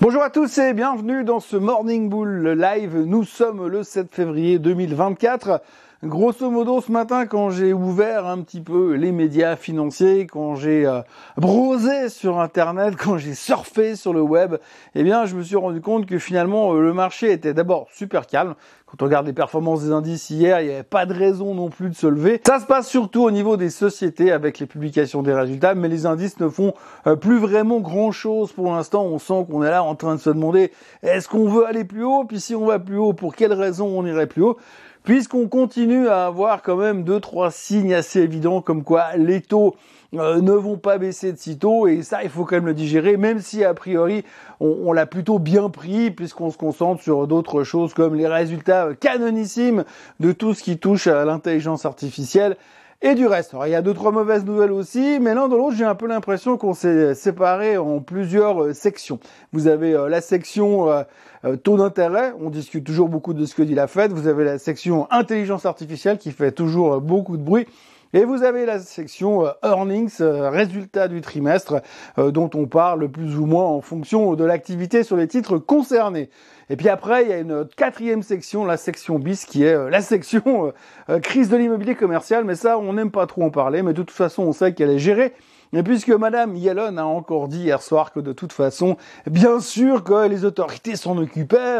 Bonjour à tous et bienvenue dans ce Morning Bull Live. Nous sommes le 7 février 2024. Grosso modo, ce matin, quand j'ai ouvert un petit peu les médias financiers, quand j'ai euh, brosé sur Internet, quand j'ai surfé sur le web, eh bien, je me suis rendu compte que finalement, euh, le marché était d'abord super calme. Quand on regarde les performances des indices hier, il n'y avait pas de raison non plus de se lever. Ça se passe surtout au niveau des sociétés avec les publications des résultats, mais les indices ne font euh, plus vraiment grand chose pour l'instant. On sent qu'on est là en train de se demander est-ce qu'on veut aller plus haut? Puis si on va plus haut, pour quelles raisons on irait plus haut? Puisqu'on continue à avoir quand même deux trois signes assez évidents comme quoi les taux euh, ne vont pas baisser de sitôt et ça il faut quand même le digérer même si a priori on, l'a plutôt bien pris puisqu'on se concentre sur d'autres choses comme les résultats canonissimes de tout ce qui touche à l'intelligence artificielle et du reste. Alors, il y a deux trois mauvaises nouvelles aussi, mais l'un dans l'autre, j'ai un peu l'impression qu'on s'est séparé en plusieurs euh, sections. Vous avez euh, la section euh, taux d'intérêt, on discute toujours beaucoup de ce que dit la Fed. Vous avez la section intelligence artificielle qui fait toujours beaucoup de bruit. Et vous avez la section earnings, résultats du trimestre, dont on parle plus ou moins en fonction de l'activité sur les titres concernés. Et puis après, il y a une quatrième section, la section bis, qui est euh, la section euh, euh, crise de l'immobilier commercial. Mais ça, on n'aime pas trop en parler. Mais de toute façon, on sait qu'elle est gérée. Et puisque Madame Yellen a encore dit hier soir que de toute façon, bien sûr que les autorités s'en occupaient,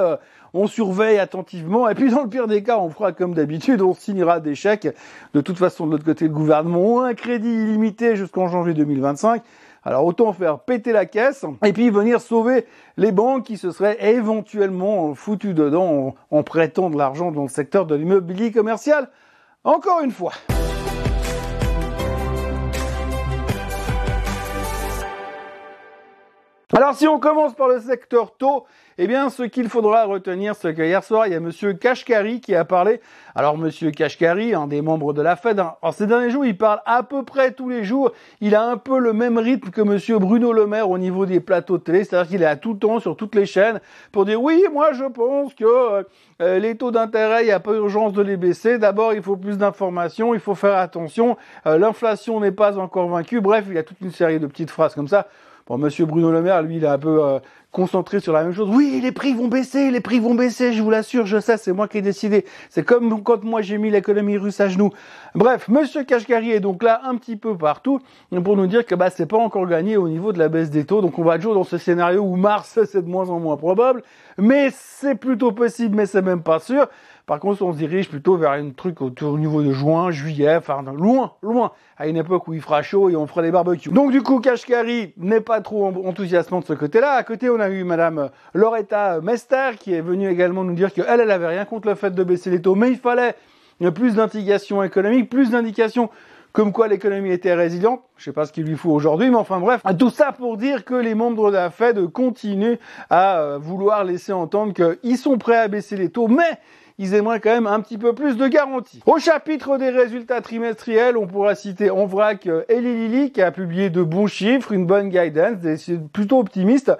on surveille attentivement, et puis dans le pire des cas, on fera comme d'habitude, on signera des chèques. De toute façon, de l'autre côté, le gouvernement a un crédit illimité jusqu'en janvier 2025. Alors autant faire péter la caisse et puis venir sauver les banques qui se seraient éventuellement foutues dedans en, en prêtant de l'argent dans le secteur de l'immobilier commercial. Encore une fois. Alors si on commence par le secteur taux, eh bien ce qu'il faudra retenir, c'est qu'hier soir, il y a monsieur Kashkari qui a parlé. Alors monsieur Kashkari, un des membres de la Fed, hein, en ces derniers jours, il parle à peu près tous les jours. Il a un peu le même rythme que monsieur Bruno Le Maire au niveau des plateaux de télé, c'est-à-dire qu'il est à tout temps sur toutes les chaînes pour dire oui, moi je pense que euh, les taux d'intérêt, il n'y a pas urgence de les baisser. D'abord, il faut plus d'informations, il faut faire attention, euh, l'inflation n'est pas encore vaincue. Bref, il y a toute une série de petites phrases comme ça. Bon, Monsieur Bruno Le Maire, lui, il est un peu euh, concentré sur la même chose. Oui, les prix vont baisser, les prix vont baisser, je vous l'assure, je sais, c'est moi qui ai décidé. C'est comme quand moi j'ai mis l'économie russe à genoux. Bref, Monsieur Kashkari est donc là un petit peu partout pour nous dire que bah c'est pas encore gagné au niveau de la baisse des taux. Donc on va toujours dans ce scénario où Mars c'est de moins en moins probable, mais c'est plutôt possible, mais c'est même pas sûr. Par contre, on se dirige plutôt vers un truc autour au niveau de juin, juillet, enfin loin, loin, à une époque où il fera chaud et on fera des barbecues. Donc du coup, Kashkari n'est pas trop enthousiasmant de ce côté-là. À côté, on a eu Madame Loretta Mester qui est venue également nous dire qu'elle, elle avait rien contre le fait de baisser les taux, mais il fallait plus d'indications économiques, plus d'indications comme quoi l'économie était résiliente. Je sais pas ce qu'il lui faut aujourd'hui, mais enfin bref, tout ça pour dire que les membres de la Fed continuent à euh, vouloir laisser entendre qu'ils sont prêts à baisser les taux, mais ils aimeraient quand même un petit peu plus de garantie. Au chapitre des résultats trimestriels, on pourra citer en vrac euh, Eli Lilly qui a publié de bons chiffres, une bonne guidance, plutôt optimiste.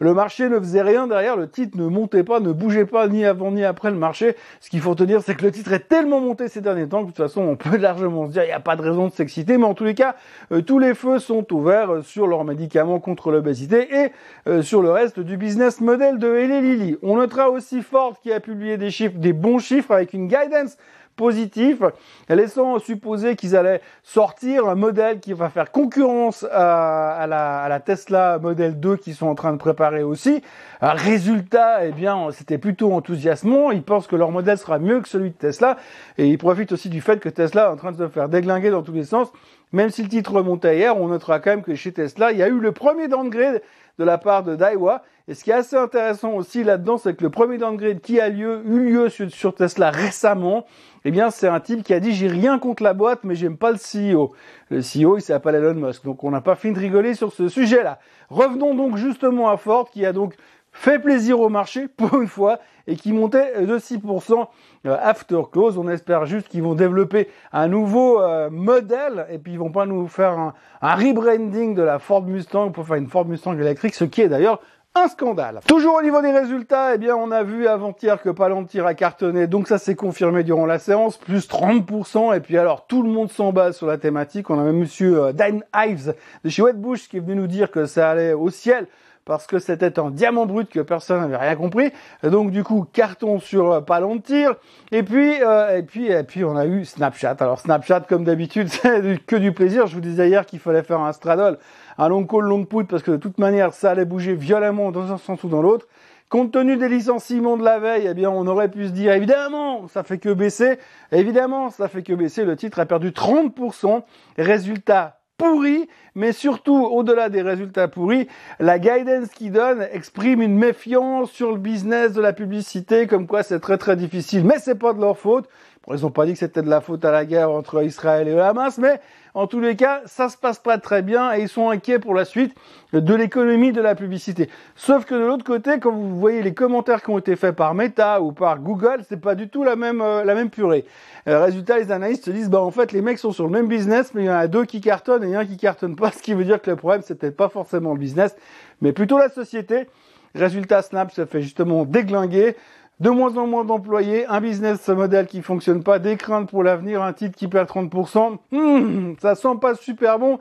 Le marché ne faisait rien derrière, le titre ne montait pas, ne bougeait pas ni avant ni après le marché. Ce qu'il faut tenir, c'est que le titre est tellement monté ces derniers temps que de toute façon, on peut largement se dire, il n'y a pas de raison de s'exciter, mais en tous les cas, euh, tous les feux sont ouverts euh, sur leurs médicaments contre l'obésité et euh, sur le reste du business model de Eli Lilly. On notera aussi Ford qui a publié des chiffres, des bons chiffres avec une guidance positif, laissant supposer qu'ils allaient sortir un modèle qui va faire concurrence à, la, Tesla Model 2 qu'ils sont en train de préparer aussi. Un résultat, eh bien, c'était plutôt enthousiasmant. Ils pensent que leur modèle sera mieux que celui de Tesla et ils profitent aussi du fait que Tesla est en train de se faire déglinguer dans tous les sens. Même si le titre remontait hier, on notera quand même que chez Tesla, il y a eu le premier downgrade de la part de Daiwa. Et ce qui est assez intéressant aussi là-dedans, c'est que le premier downgrade qui a lieu, eu lieu sur, Tesla récemment, eh bien, c'est un type qui a dit j'ai rien contre la boîte, mais j'aime pas le CEO. Le CEO, il s'appelle Elon Musk. Donc, on n'a pas fini de rigoler sur ce sujet-là. Revenons donc justement à Ford, qui a donc fait plaisir au marché pour une fois et qui montait de 6% euh, after close. On espère juste qu'ils vont développer un nouveau euh, modèle et puis ils vont pas nous faire un, rebranding de la Ford Mustang pour faire une Ford Mustang électrique, ce qui est d'ailleurs un scandale. Toujours au niveau des résultats, eh bien, on a vu avant-hier que Palantir a cartonné, donc ça s'est confirmé durant la séance, plus 30%, et puis alors tout le monde s'en bat sur la thématique. On a même monsieur euh, Dan Ives de chez Wedbush qui est venu nous dire que ça allait au ciel parce que c'était un diamant brut que personne n'avait rien compris. Donc du coup, carton sur Palantir. Et puis, euh, et puis, et puis, on a eu Snapchat. Alors Snapchat, comme d'habitude, c'est que du plaisir. Je vous disais hier qu'il fallait faire un straddle, un long call, long put, parce que de toute manière, ça allait bouger violemment dans un sens ou dans l'autre. Compte tenu des licenciements de la veille, eh bien, on aurait pu se dire, évidemment, ça fait que baisser. Évidemment, ça fait que baisser. Le titre a perdu 30%. Résultat pourri, mais surtout, au-delà des résultats pourris, la guidance qu'ils donne exprime une méfiance sur le business de la publicité, comme quoi c'est très très difficile. Mais c'est pas de leur faute. Ils ont pas dit que c'était de la faute à la guerre entre Israël et Hamas, mais en tous les cas, ça se passe pas très bien et ils sont inquiets pour la suite de l'économie de la publicité. Sauf que de l'autre côté, quand vous voyez les commentaires qui ont été faits par Meta ou par Google, c'est pas du tout la même euh, la même purée. Euh, résultat, les analystes se disent bah en fait les mecs sont sur le même business, mais il y en a deux qui cartonnent et un qui cartonne pas, ce qui veut dire que le problème c'est peut-être pas forcément le business, mais plutôt la société. Résultat, Snap se fait justement déglinguer de moins en moins d'employés, un business model qui fonctionne pas, des craintes pour l'avenir, un titre qui perd 30%, hmm, ça sent pas super bon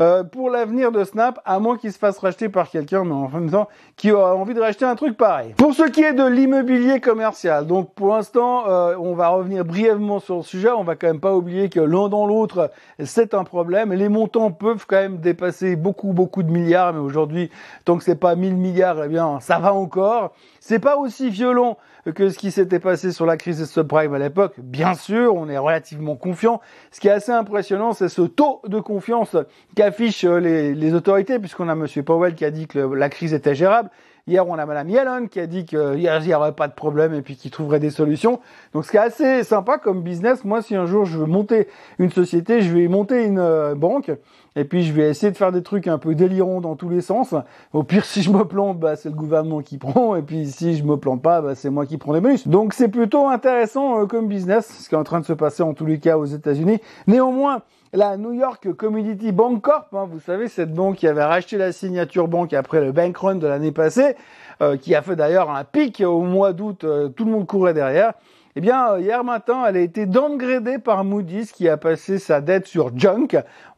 euh, pour l'avenir de Snap, à moins qu'il se fasse racheter par quelqu'un, mais en même temps, qui aura envie de racheter un truc pareil. Pour ce qui est de l'immobilier commercial, donc pour l'instant, euh, on va revenir brièvement sur le sujet, on va quand même pas oublier que l'un dans l'autre, c'est un problème, les montants peuvent quand même dépasser beaucoup, beaucoup de milliards, mais aujourd'hui, tant que c'est pas 1000 milliards, eh bien, ça va encore. C'est pas aussi violent que ce qui s'était passé sur la crise des subprimes à l'époque. Bien sûr, on est relativement confiant. Ce qui est assez impressionnant, c'est ce taux de confiance qu'affichent les, les autorités, puisqu'on a Monsieur Powell qui a dit que la crise était gérable. Hier, on a Madame Yellen qui a dit qu'il n'y aurait pas de problème et puis qu'il trouverait des solutions. Donc, ce qui est assez sympa comme business, moi, si un jour je veux monter une société, je vais monter une euh, banque et puis je vais essayer de faire des trucs un peu délirants dans tous les sens. Au pire, si je me plante, bah, c'est le gouvernement qui prend et puis si je me plante pas, bah, c'est moi qui prends les bonus. Donc, c'est plutôt intéressant euh, comme business, ce qui est en train de se passer en tous les cas aux États-Unis. Néanmoins, la New York Community Bank Corp, hein, vous savez, cette banque qui avait racheté la signature banque après le bank run de l'année passée, euh, qui a fait d'ailleurs un pic au mois d'août, euh, tout le monde courait derrière. Eh bien, euh, hier matin, elle a été downgradée par Moody's qui a passé sa dette sur junk.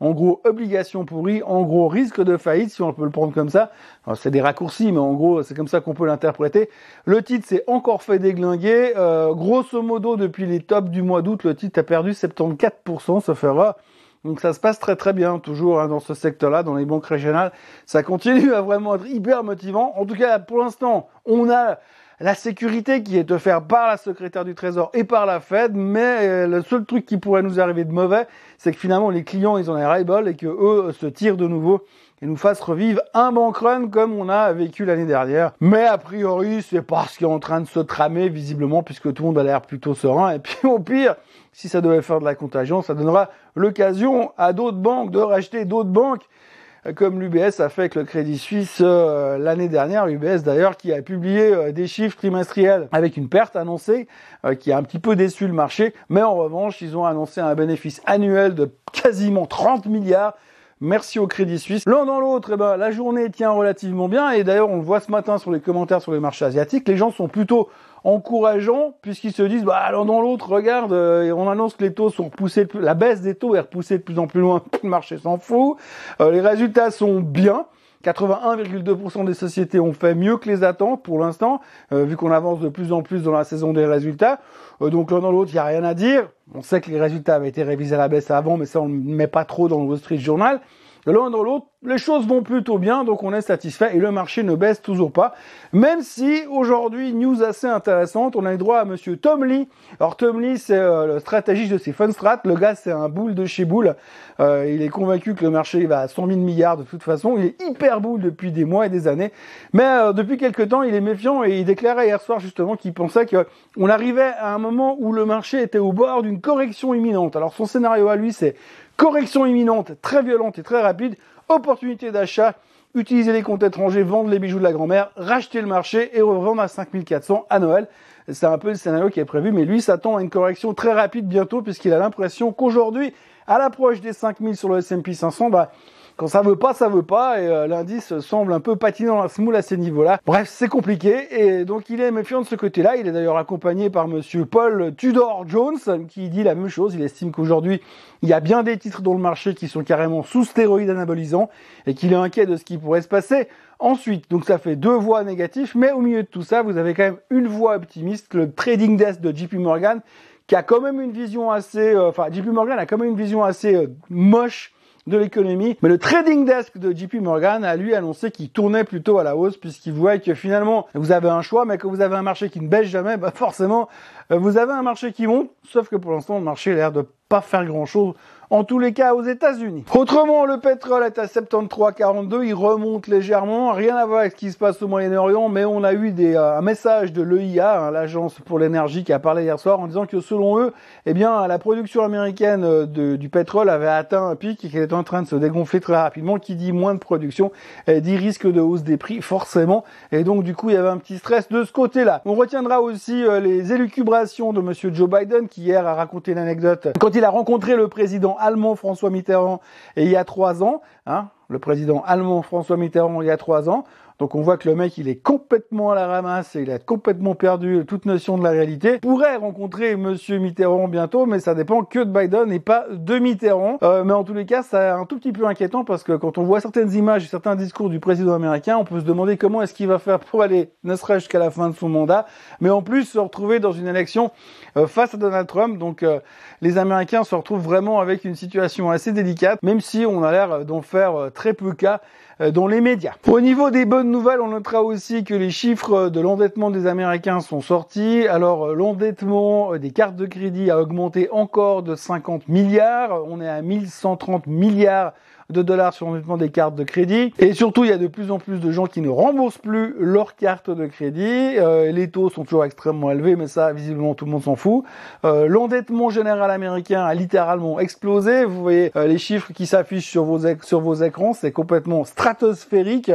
En gros, obligation pourrie, en gros, risque de faillite, si on peut le prendre comme ça. C'est des raccourcis, mais en gros, c'est comme ça qu'on peut l'interpréter. Le titre s'est encore fait déglinguer. grosso modo, depuis les tops du mois d'août, le titre a perdu 74%, ça fera donc ça se passe très très bien toujours hein, dans ce secteur-là, dans les banques régionales. Ça continue à vraiment être hyper motivant. En tout cas, pour l'instant, on a la sécurité qui est offerte par la secrétaire du Trésor et par la Fed, mais euh, le seul truc qui pourrait nous arriver de mauvais, c'est que finalement les clients ils ont les ras et que eux se tirent de nouveau et nous fassent revivre un bank run comme on a vécu l'année dernière. Mais a priori, c'est parce qu'il est en train de se tramer visiblement puisque tout le monde a l'air plutôt serein. Et puis au pire, si ça devait faire de la contagion, ça donnera l'occasion à d'autres banques de racheter d'autres banques, comme l'UBS a fait avec le Crédit Suisse euh, l'année dernière. UBS d'ailleurs qui a publié euh, des chiffres trimestriels avec une perte annoncée, euh, qui a un petit peu déçu le marché, mais en revanche, ils ont annoncé un bénéfice annuel de quasiment 30 milliards. Merci au Crédit Suisse. L'un dans l'autre, eh ben, la journée tient relativement bien. Et d'ailleurs, on le voit ce matin sur les commentaires sur les marchés asiatiques. Les gens sont plutôt encourageant puisqu'ils se disent bah dans l'autre regarde euh, on annonce que les taux sont repoussés la baisse des taux est repoussée de plus en plus loin le marché s'en fout euh, les résultats sont bien 81,2% des sociétés ont fait mieux que les attentes pour l'instant, euh, vu qu'on avance de plus en plus dans la saison des résultats. donc l'un dans l'autre, il n'y a rien à dire. On sait que les résultats avaient été révisés à la baisse avant, mais ça on ne met pas trop dans le Wall Street Journal. L'un dans l'autre, les choses vont plutôt bien, donc on est satisfait et le marché ne baisse toujours pas. Même si aujourd'hui, news assez intéressante, on a eu droit à monsieur Tom Lee. Alors Tom Lee, c'est euh, le stratégiste de ces Funstrat. Le gars, c'est un boule de chez boule. Euh, il est convaincu que le marché va à 100 000 milliards de toute façon. Il est hyper boule depuis des mois et des années. Mais euh, depuis quelques temps, il est méfiant et il déclarait hier soir justement qu'il pensait qu'on arrivait à un moment où le marché était au bord d'une correction imminente. Alors son scénario à lui, c'est correction imminente, très violente et très rapide, opportunité d'achat, utiliser les comptes étrangers, vendre les bijoux de la grand-mère, racheter le marché et revendre à 5400 à Noël. C'est un peu le scénario qui est prévu, mais lui s'attend à une correction très rapide bientôt puisqu'il a l'impression qu'aujourd'hui, à l'approche des 5000 sur le S&P 500, bah, quand ça veut pas, ça veut pas, et euh, l'indice semble un peu patiner dans la semoule à ces niveaux-là. Bref, c'est compliqué, et donc il est méfiant de ce côté-là. Il est d'ailleurs accompagné par monsieur Paul Tudor Jones, qui dit la même chose. Il estime qu'aujourd'hui, il y a bien des titres dans le marché qui sont carrément sous stéroïdes anabolisants, et qu'il est inquiet de ce qui pourrait se passer Ensuite, donc ça fait deux voix négatives, mais au milieu de tout ça, vous avez quand même une voix optimiste, le trading desk de JP Morgan, qui a quand même une vision assez, euh, enfin JP Morgan a quand même une vision assez euh, moche de l'économie. Mais le trading desk de JP Morgan a lui annoncé qu'il tournait plutôt à la hausse puisqu'il voit que finalement vous avez un choix, mais que vous avez un marché qui ne baisse jamais, bah forcément euh, vous avez un marché qui monte. Sauf que pour l'instant le marché a l'air de pas faire grand chose en tous les cas aux États-Unis. Autrement, le pétrole est à 73,42, il remonte légèrement, rien à voir avec ce qui se passe au Moyen-Orient, mais on a eu des, euh, un message de l'EIA, hein, l'agence pour l'énergie, qui a parlé hier soir en disant que selon eux, eh bien, la production américaine euh, du pétrole avait atteint un pic et qu'elle est en train de se dégonfler très rapidement. Qui dit moins de production, dit risque de hausse des prix, forcément. Et donc, du coup, il y avait un petit stress de ce côté-là. On retiendra aussi euh, les élucubrations de Monsieur Joe Biden, qui hier a raconté l'anecdote quand il a rencontré le président allemand François Mitterrand et il y a trois ans, hein, le président allemand François Mitterrand il y a trois ans, donc on voit que le mec, il est complètement à la ramasse, et il a complètement perdu toute notion de la réalité. Il pourrait rencontrer Monsieur Mitterrand bientôt, mais ça dépend que de Biden et pas de Mitterrand. Euh, mais en tous les cas, c'est un tout petit peu inquiétant parce que quand on voit certaines images et certains discours du président américain, on peut se demander comment est-ce qu'il va faire pour aller, ne serait-ce jusqu'à la fin de son mandat, mais en plus se retrouver dans une élection euh, face à Donald Trump. Donc euh, les Américains se retrouvent vraiment avec une situation assez délicate, même si on a l'air d'en faire très peu cas dans les médias. Au niveau des bonnes nouvelle, on notera aussi que les chiffres de l'endettement des Américains sont sortis. Alors euh, l'endettement euh, des cartes de crédit a augmenté encore de 50 milliards. On est à 1130 milliards de dollars sur l'endettement des cartes de crédit. Et surtout, il y a de plus en plus de gens qui ne remboursent plus leurs cartes de crédit. Euh, les taux sont toujours extrêmement élevés, mais ça, visiblement, tout le monde s'en fout. Euh, l'endettement général américain a littéralement explosé. Vous voyez euh, les chiffres qui s'affichent sur vos, sur vos écrans, c'est complètement stratosphérique.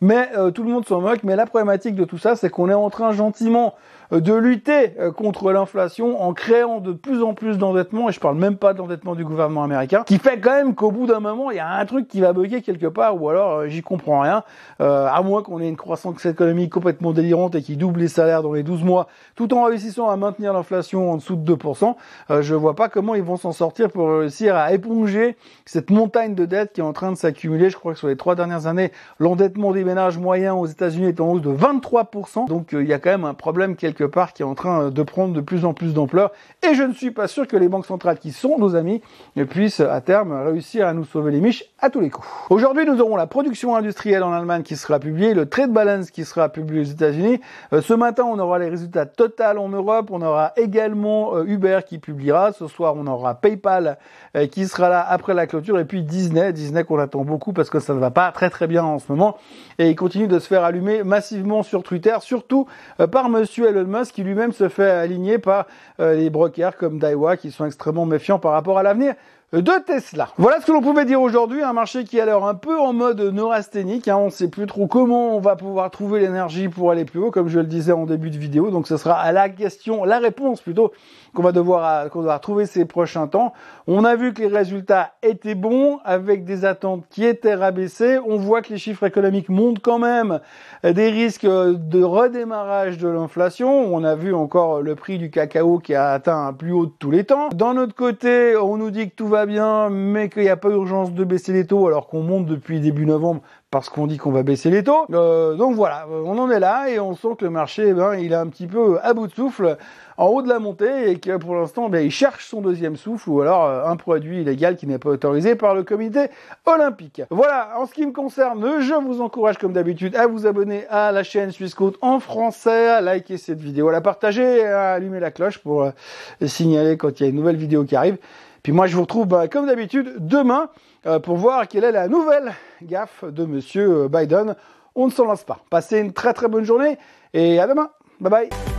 Mais tout le monde s'en moque. Mais la problématique de tout ça, c'est qu'on est en train gentiment de lutter contre l'inflation en créant de plus en plus d'endettement, et je parle même pas d'endettement du gouvernement américain, qui fait quand même qu'au bout d'un moment, il y a un truc qui va bugger quelque part, ou alors euh, j'y comprends rien, euh, à moins qu'on ait une croissance économique complètement délirante et qui double les salaires dans les 12 mois, tout en réussissant à maintenir l'inflation en dessous de 2%, euh, je vois pas comment ils vont s'en sortir pour réussir à éponger cette montagne de dettes qui est en train de s'accumuler. Je crois que sur les trois dernières années, l'endettement des ménages moyens aux États-Unis est en hausse de 23%, donc il y a quand même un problème quelque part qui est en train de prendre de plus en plus d'ampleur, et je ne suis pas sûr que les banques centrales qui sont nos amis puissent à terme réussir à nous sauver les miches à tous les coups. Aujourd'hui, nous aurons la production industrielle en Allemagne qui sera publiée, le trade balance qui sera publié aux États-Unis. Euh, ce matin, on aura les résultats total en Europe. On aura également euh, Uber qui publiera. Ce soir, on aura PayPal euh, qui sera là après la clôture et puis Disney, Disney qu'on attend beaucoup parce que ça ne va pas très très bien en ce moment et il continue de se faire allumer massivement sur Twitter, surtout par Monsieur Elon Musk qui lui-même se fait aligner par les brokers comme Daiwa qui sont extrêmement méfiants par rapport à l'avenir de Tesla. Voilà ce que l'on pouvait dire aujourd'hui, un marché qui a l'air un peu en mode neurasthénique, hein, on ne sait plus trop comment on va pouvoir trouver l'énergie pour aller plus haut, comme je le disais en début de vidéo, donc ce sera à la question, la réponse plutôt, qu'on va devoir, va trouver ces prochains temps. On a vu que les résultats étaient bons, avec des attentes qui étaient rabaissées, on voit que les chiffres économiques montent quand même des risques de redémarrage de l'inflation, on a vu encore le prix du cacao qui a atteint un plus haut de tous les temps. D'un autre côté, on nous dit que tout va bien, mais qu'il n'y a pas urgence de baisser les taux alors qu'on monte depuis début novembre parce qu'on dit qu'on va baisser les taux. Euh, donc voilà, on en est là et on sent que le marché, eh ben, il est un petit peu à bout de souffle en haut de la montée et que pour l'instant, ben, il cherche son deuxième souffle ou alors euh, un produit illégal qui n'est pas autorisé par le comité olympique. Voilà, en ce qui me concerne, je vous encourage comme d'habitude à vous abonner à la chaîne Suisse Côte en français, à liker cette vidéo, à la partager à allumer la cloche pour euh, signaler quand il y a une nouvelle vidéo qui arrive. Puis moi, je vous retrouve bah, comme d'habitude demain euh, pour voir quelle est la nouvelle gaffe de Monsieur euh, Biden. On ne s'en lance pas. Passez une très très bonne journée et à demain. Bye bye.